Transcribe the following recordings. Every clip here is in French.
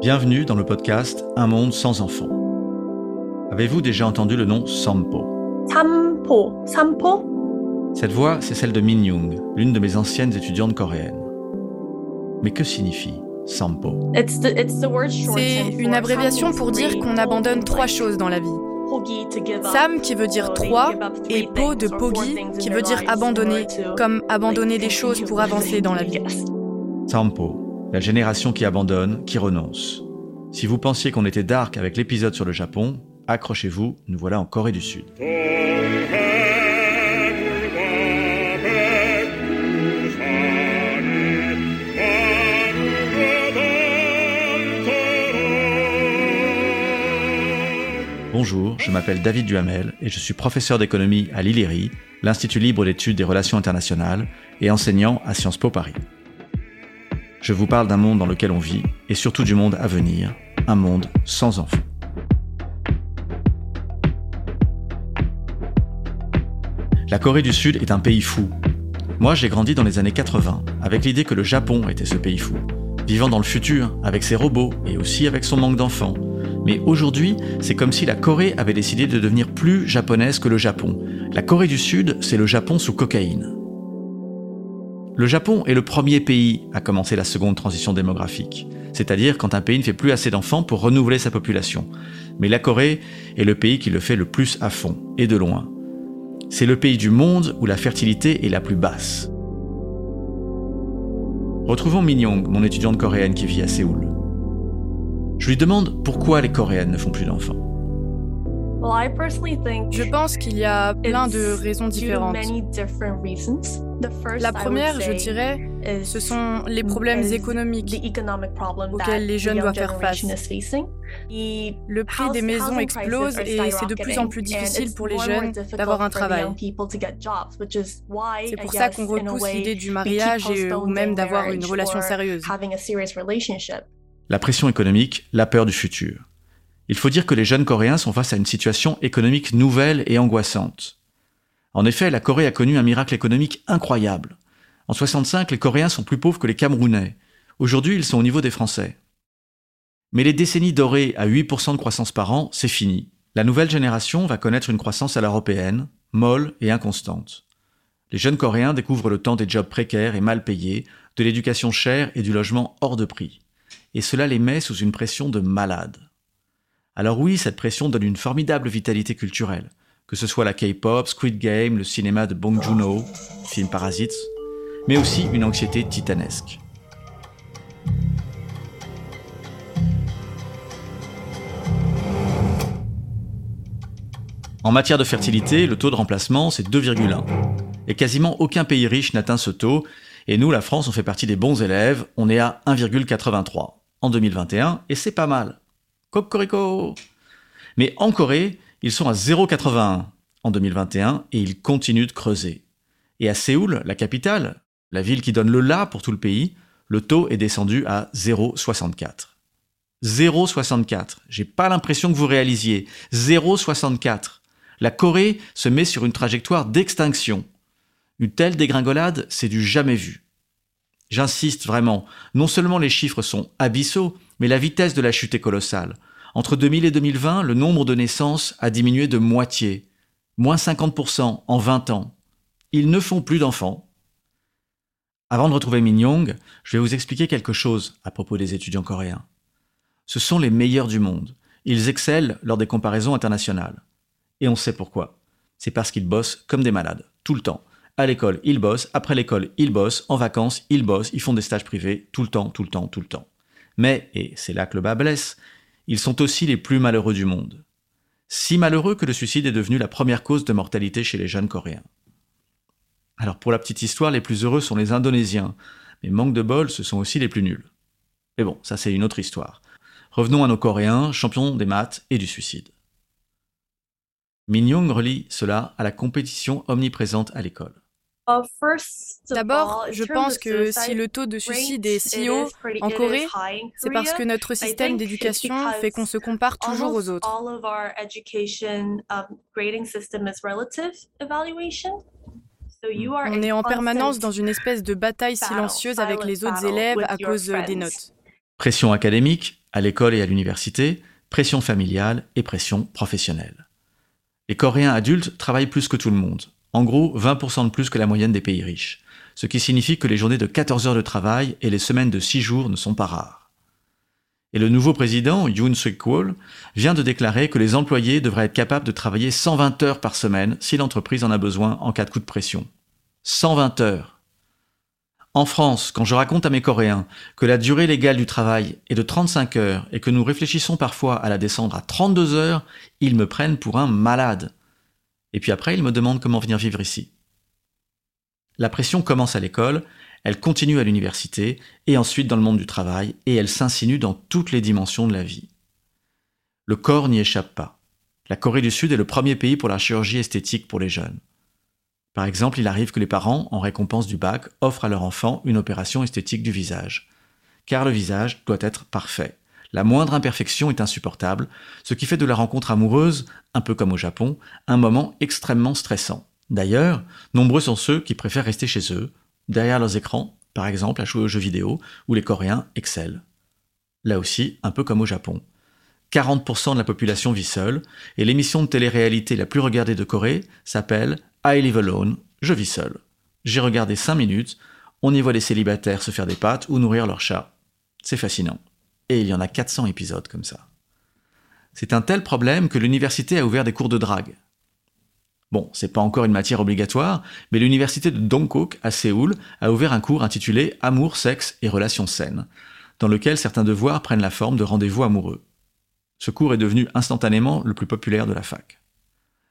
Bienvenue dans le podcast Un monde sans enfants. Avez-vous déjà entendu le nom Sampo? Sampo, Sampo? Cette voix, c'est celle de Min Young, l'une de mes anciennes étudiantes coréennes. Mais que signifie Sampo? C'est une abréviation pour dire qu'on abandonne trois choses dans la vie. Sam qui veut dire trois et Po de Pogi qui veut dire abandonner, comme abandonner des choses pour avancer dans la vie. Sampo, la génération qui abandonne, qui renonce. Si vous pensiez qu'on était dark avec l'épisode sur le Japon, accrochez-vous, nous voilà en Corée du Sud. Bonjour, je m'appelle David Duhamel et je suis professeur d'économie à l'ILIRI, l'Institut libre d'études des relations internationales, et enseignant à Sciences Po Paris. Je vous parle d'un monde dans lequel on vit et surtout du monde à venir, un monde sans enfants. La Corée du Sud est un pays fou. Moi, j'ai grandi dans les années 80 avec l'idée que le Japon était ce pays fou, vivant dans le futur avec ses robots et aussi avec son manque d'enfants. Mais aujourd'hui, c'est comme si la Corée avait décidé de devenir plus japonaise que le Japon. La Corée du Sud, c'est le Japon sous cocaïne. Le Japon est le premier pays à commencer la seconde transition démographique, c'est-à-dire quand un pays ne fait plus assez d'enfants pour renouveler sa population. Mais la Corée est le pays qui le fait le plus à fond, et de loin. C'est le pays du monde où la fertilité est la plus basse. Retrouvons Min Young, mon étudiante coréenne qui vit à Séoul. Je lui demande pourquoi les Coréennes ne font plus d'enfants. Je pense qu'il y a plein de raisons différentes. La première, je dirais, ce sont les problèmes économiques auxquels les jeunes doivent faire face. Le prix des maisons explose et c'est de plus en plus difficile pour les jeunes d'avoir un travail. C'est pour ça qu'on repousse l'idée du mariage et, ou même d'avoir une relation sérieuse. La pression économique, la peur du futur. Il faut dire que les jeunes Coréens sont face à une situation économique nouvelle et angoissante. En effet, la Corée a connu un miracle économique incroyable. En 65, les Coréens sont plus pauvres que les Camerounais. Aujourd'hui, ils sont au niveau des Français. Mais les décennies dorées à 8% de croissance par an, c'est fini. La nouvelle génération va connaître une croissance à l'européenne, molle et inconstante. Les jeunes Coréens découvrent le temps des jobs précaires et mal payés, de l'éducation chère et du logement hors de prix. Et cela les met sous une pression de malade. Alors oui, cette pression donne une formidable vitalité culturelle, que ce soit la K-pop, Squid Game, le cinéma de Bong Joon-ho, film Parasites, mais aussi une anxiété titanesque. En matière de fertilité, le taux de remplacement, c'est 2,1. Et quasiment aucun pays riche n'atteint ce taux, et nous, la France, on fait partie des bons élèves, on est à 1,83 en 2021, et c'est pas mal. Cocorico Mais en Corée, ils sont à 0,81 en 2021 et ils continuent de creuser. Et à Séoul, la capitale, la ville qui donne le là pour tout le pays, le taux est descendu à 0,64. 0,64. J'ai pas l'impression que vous réalisiez. 0,64. La Corée se met sur une trajectoire d'extinction. Une telle dégringolade, c'est du jamais vu. J'insiste vraiment, non seulement les chiffres sont abyssaux, mais la vitesse de la chute est colossale. Entre 2000 et 2020, le nombre de naissances a diminué de moitié, moins 50% en 20 ans. Ils ne font plus d'enfants. Avant de retrouver Min Young, je vais vous expliquer quelque chose à propos des étudiants coréens. Ce sont les meilleurs du monde. Ils excellent lors des comparaisons internationales. Et on sait pourquoi. C'est parce qu'ils bossent comme des malades, tout le temps. À l'école, ils bossent, après l'école, ils bossent, en vacances, ils bossent, ils font des stages privés, tout le temps, tout le temps, tout le temps. Mais, et c'est là que le bas blesse, ils sont aussi les plus malheureux du monde. Si malheureux que le suicide est devenu la première cause de mortalité chez les jeunes Coréens. Alors pour la petite histoire, les plus heureux sont les Indonésiens, mais manque de bol, ce sont aussi les plus nuls. Mais bon, ça c'est une autre histoire. Revenons à nos Coréens, champions des maths et du suicide. Min Young relie cela à la compétition omniprésente à l'école. D'abord, je pense que si le taux de suicide est si haut en Corée, c'est parce que notre système d'éducation fait qu'on se compare toujours aux autres. On est en permanence dans une espèce de bataille silencieuse avec les autres élèves à cause des notes. Pression académique, À l'école et à l'université, pression familiale et pression professionnelle. Les Coréens adultes travaillent plus que tout le monde, en gros 20% de plus que la moyenne des pays riches, ce qui signifie que les journées de 14 heures de travail et les semaines de 6 jours ne sont pas rares. Et le nouveau président, Yoon Suk-yeol, vient de déclarer que les employés devraient être capables de travailler 120 heures par semaine si l'entreprise en a besoin en cas de coup de pression. 120 heures en France, quand je raconte à mes Coréens que la durée légale du travail est de 35 heures et que nous réfléchissons parfois à la descendre à 32 heures, ils me prennent pour un malade. Et puis après, ils me demandent comment venir vivre ici. La pression commence à l'école, elle continue à l'université et ensuite dans le monde du travail et elle s'insinue dans toutes les dimensions de la vie. Le corps n'y échappe pas. La Corée du Sud est le premier pays pour la chirurgie esthétique pour les jeunes. Par exemple, il arrive que les parents, en récompense du bac, offrent à leur enfant une opération esthétique du visage. Car le visage doit être parfait. La moindre imperfection est insupportable, ce qui fait de la rencontre amoureuse, un peu comme au Japon, un moment extrêmement stressant. D'ailleurs, nombreux sont ceux qui préfèrent rester chez eux, derrière leurs écrans, par exemple à jouer aux jeux vidéo, où les Coréens excellent. Là aussi, un peu comme au Japon. 40% de la population vit seule, et l'émission de télé-réalité la plus regardée de Corée s'appelle I live alone, je vis seul. J'ai regardé 5 minutes, on y voit les célibataires se faire des pâtes ou nourrir leur chat. C'est fascinant. Et il y en a 400 épisodes comme ça. C'est un tel problème que l'université a ouvert des cours de drague. Bon, c'est pas encore une matière obligatoire, mais l'université de Dongkook à Séoul a ouvert un cours intitulé Amour, sexe et relations saines, dans lequel certains devoirs prennent la forme de rendez-vous amoureux. Ce cours est devenu instantanément le plus populaire de la fac.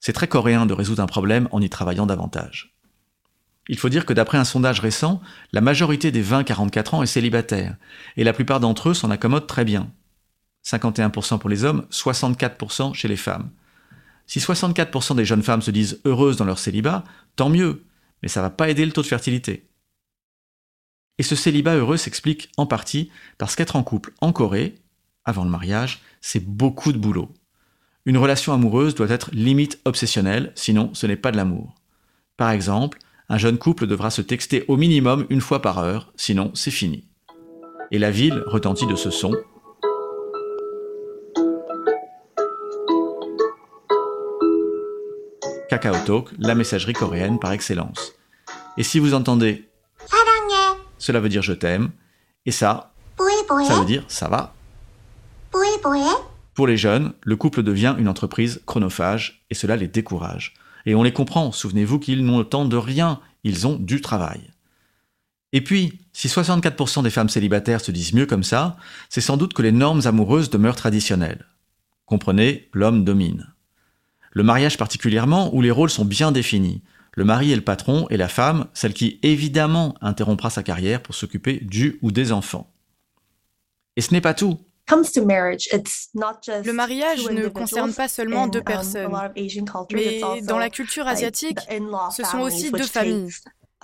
C'est très coréen de résoudre un problème en y travaillant davantage. Il faut dire que d'après un sondage récent, la majorité des 20-44 ans est célibataire, et la plupart d'entre eux s'en accommodent très bien. 51% pour les hommes, 64% chez les femmes. Si 64% des jeunes femmes se disent heureuses dans leur célibat, tant mieux, mais ça va pas aider le taux de fertilité. Et ce célibat heureux s'explique en partie parce qu'être en couple en Corée, avant le mariage, c'est beaucoup de boulot. Une relation amoureuse doit être limite obsessionnelle, sinon ce n'est pas de l'amour. Par exemple, un jeune couple devra se texter au minimum une fois par heure, sinon c'est fini. Et la ville retentit de ce son. Kakao Talk, la messagerie coréenne par excellence. Et si vous entendez cela veut dire je t'aime, et ça, ça veut dire ça va. Pour les jeunes, le couple devient une entreprise chronophage et cela les décourage. Et on les comprend, souvenez-vous qu'ils n'ont le temps de rien, ils ont du travail. Et puis, si 64% des femmes célibataires se disent mieux comme ça, c'est sans doute que les normes amoureuses demeurent traditionnelles. Comprenez, l'homme domine. Le mariage particulièrement, où les rôles sont bien définis. Le mari est le patron et la femme, celle qui évidemment interrompra sa carrière pour s'occuper du ou des enfants. Et ce n'est pas tout. Le mariage ne concerne pas seulement deux um, personnes, mais dans la culture asiatique, ce sont aussi deux familles.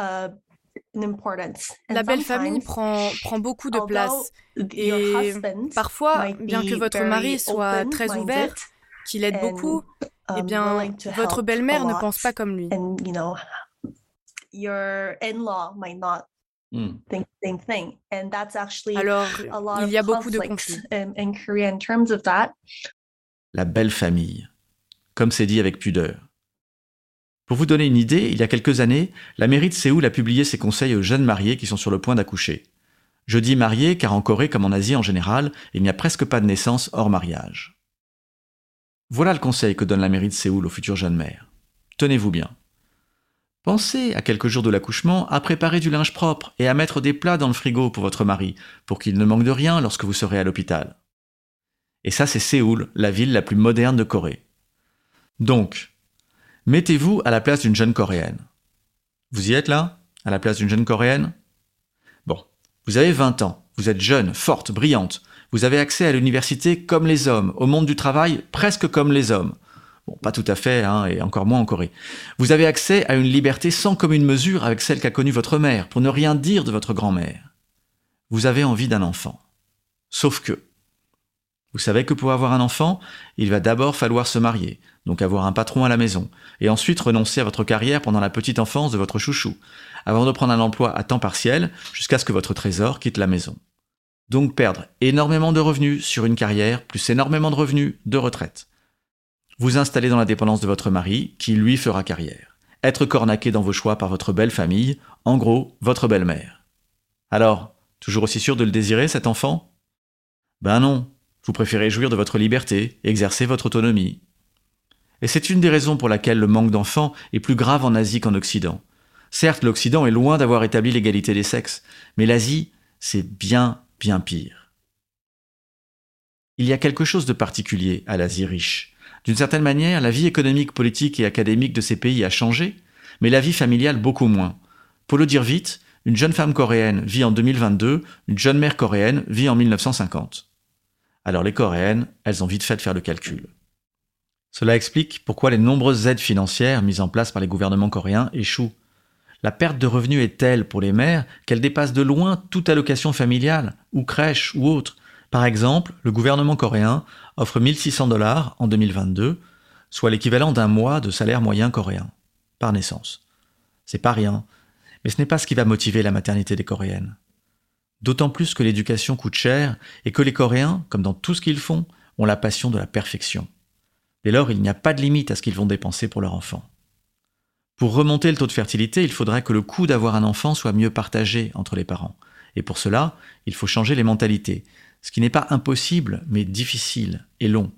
Uh, la belle famille prend, prend beaucoup de place et parfois, bien que votre mari soit très ouvert, qu'il aide beaucoup, eh um, bien, votre belle-mère ne pense pas comme lui. Hmm. Alors, il y a beaucoup de conflits. La belle famille, comme c'est dit avec pudeur. Pour vous donner une idée, il y a quelques années, la mairie de Séoul a publié ses conseils aux jeunes mariés qui sont sur le point d'accoucher. Je dis mariés car en Corée comme en Asie en général, il n'y a presque pas de naissance hors mariage. Voilà le conseil que donne la mairie de Séoul aux futures jeunes mères. Tenez-vous bien. Pensez, à quelques jours de l'accouchement, à préparer du linge propre et à mettre des plats dans le frigo pour votre mari, pour qu'il ne manque de rien lorsque vous serez à l'hôpital. Et ça, c'est Séoul, la ville la plus moderne de Corée. Donc, mettez-vous à la place d'une jeune coréenne. Vous y êtes là À la place d'une jeune coréenne? Bon, vous avez 20 ans, vous êtes jeune, forte, brillante, vous avez accès à l'université comme les hommes, au monde du travail presque comme les hommes. Bon, pas tout à fait, hein, et encore moins en Corée. Vous avez accès à une liberté sans commune mesure avec celle qu'a connue votre mère, pour ne rien dire de votre grand-mère. Vous avez envie d'un enfant. Sauf que, vous savez que pour avoir un enfant, il va d'abord falloir se marier, donc avoir un patron à la maison, et ensuite renoncer à votre carrière pendant la petite enfance de votre chouchou, avant de prendre un emploi à temps partiel jusqu'à ce que votre trésor quitte la maison. Donc perdre énormément de revenus sur une carrière, plus énormément de revenus de retraite. Vous installer dans la dépendance de votre mari, qui lui fera carrière. Être cornaqué dans vos choix par votre belle famille, en gros, votre belle-mère. Alors, toujours aussi sûr de le désirer, cet enfant? Ben non, vous préférez jouir de votre liberté, exercer votre autonomie. Et c'est une des raisons pour laquelle le manque d'enfants est plus grave en Asie qu'en Occident. Certes, l'Occident est loin d'avoir établi l'égalité des sexes, mais l'Asie, c'est bien, bien pire. Il y a quelque chose de particulier à l'Asie riche. D'une certaine manière, la vie économique, politique et académique de ces pays a changé, mais la vie familiale beaucoup moins. Pour le dire vite, une jeune femme coréenne vit en 2022, une jeune mère coréenne vit en 1950. Alors les coréennes, elles ont vite fait de faire le calcul. Cela explique pourquoi les nombreuses aides financières mises en place par les gouvernements coréens échouent. La perte de revenus est telle pour les mères qu'elle dépasse de loin toute allocation familiale, ou crèche, ou autre. Par exemple, le gouvernement coréen offre 1600 dollars en 2022, soit l'équivalent d'un mois de salaire moyen coréen, par naissance. C'est pas rien, mais ce n'est pas ce qui va motiver la maternité des Coréennes. D'autant plus que l'éducation coûte cher et que les Coréens, comme dans tout ce qu'ils font, ont la passion de la perfection. Dès lors, il n'y a pas de limite à ce qu'ils vont dépenser pour leur enfant. Pour remonter le taux de fertilité, il faudrait que le coût d'avoir un enfant soit mieux partagé entre les parents. Et pour cela, il faut changer les mentalités, ce qui n'est pas impossible, mais difficile et long.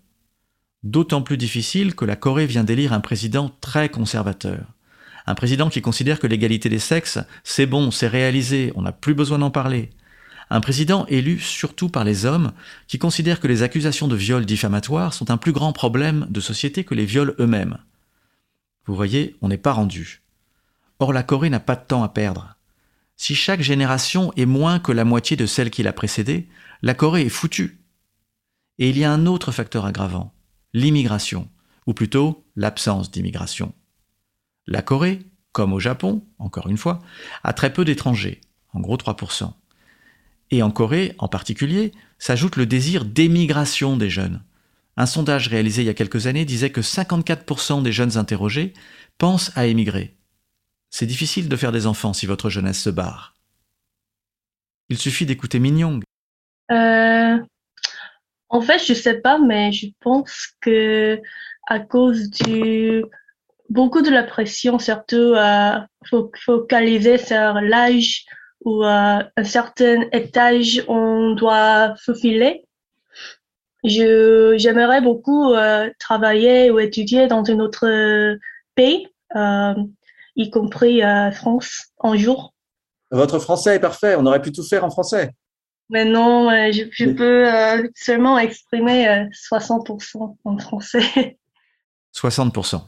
D'autant plus difficile que la Corée vient d'élire un président très conservateur. Un président qui considère que l'égalité des sexes, c'est bon, c'est réalisé, on n'a plus besoin d'en parler. Un président élu surtout par les hommes qui considèrent que les accusations de viol diffamatoires sont un plus grand problème de société que les viols eux-mêmes. Vous voyez, on n'est pas rendu. Or la Corée n'a pas de temps à perdre. Si chaque génération est moins que la moitié de celle qui l'a précédée, la Corée est foutue. Et il y a un autre facteur aggravant, l'immigration, ou plutôt l'absence d'immigration. La Corée, comme au Japon, encore une fois, a très peu d'étrangers, en gros 3%. Et en Corée, en particulier, s'ajoute le désir d'émigration des jeunes. Un sondage réalisé il y a quelques années disait que 54% des jeunes interrogés pensent à émigrer. C'est difficile de faire des enfants si votre jeunesse se barre. Il suffit d'écouter Min euh, en fait, je sais pas, mais je pense que à cause du beaucoup de la pression, surtout euh, focaliser sur l'âge ou euh, un certain étage on doit faufiler, je j'aimerais beaucoup euh, travailler ou étudier dans un autre pays, euh, y compris euh, France, un jour. Votre français est parfait. On aurait pu tout faire en français. Mais non, je, je peux seulement exprimer 60% en français. 60%.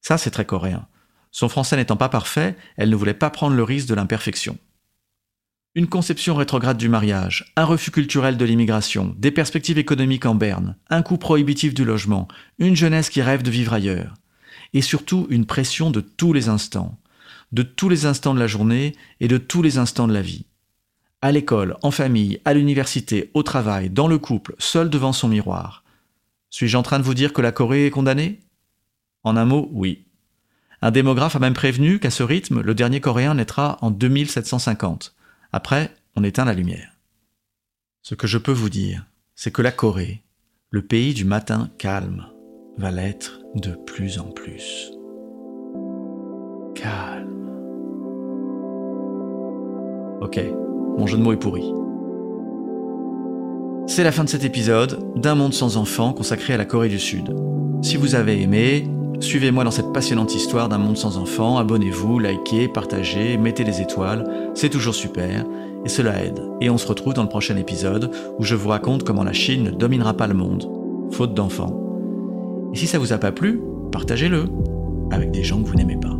Ça, c'est très coréen. Son français n'étant pas parfait, elle ne voulait pas prendre le risque de l'imperfection. Une conception rétrograde du mariage, un refus culturel de l'immigration, des perspectives économiques en berne, un coût prohibitif du logement, une jeunesse qui rêve de vivre ailleurs. Et surtout une pression de tous les instants, de tous les instants de la journée et de tous les instants de la vie. À l'école, en famille, à l'université, au travail, dans le couple, seul devant son miroir. Suis-je en train de vous dire que la Corée est condamnée? En un mot, oui. Un démographe a même prévenu qu'à ce rythme, le dernier Coréen naîtra en 2750. Après, on éteint la lumière. Ce que je peux vous dire, c'est que la Corée, le pays du matin calme, va l'être de plus en plus. Calme. Ok, mon jeu de mots est pourri. C'est la fin de cet épisode d'un monde sans enfants consacré à la Corée du Sud. Si vous avez aimé, Suivez-moi dans cette passionnante histoire d'un monde sans enfants, abonnez-vous, likez, partagez, mettez des étoiles, c'est toujours super, et cela aide. Et on se retrouve dans le prochain épisode où je vous raconte comment la Chine ne dominera pas le monde, faute d'enfants. Et si ça vous a pas plu, partagez-le avec des gens que vous n'aimez pas.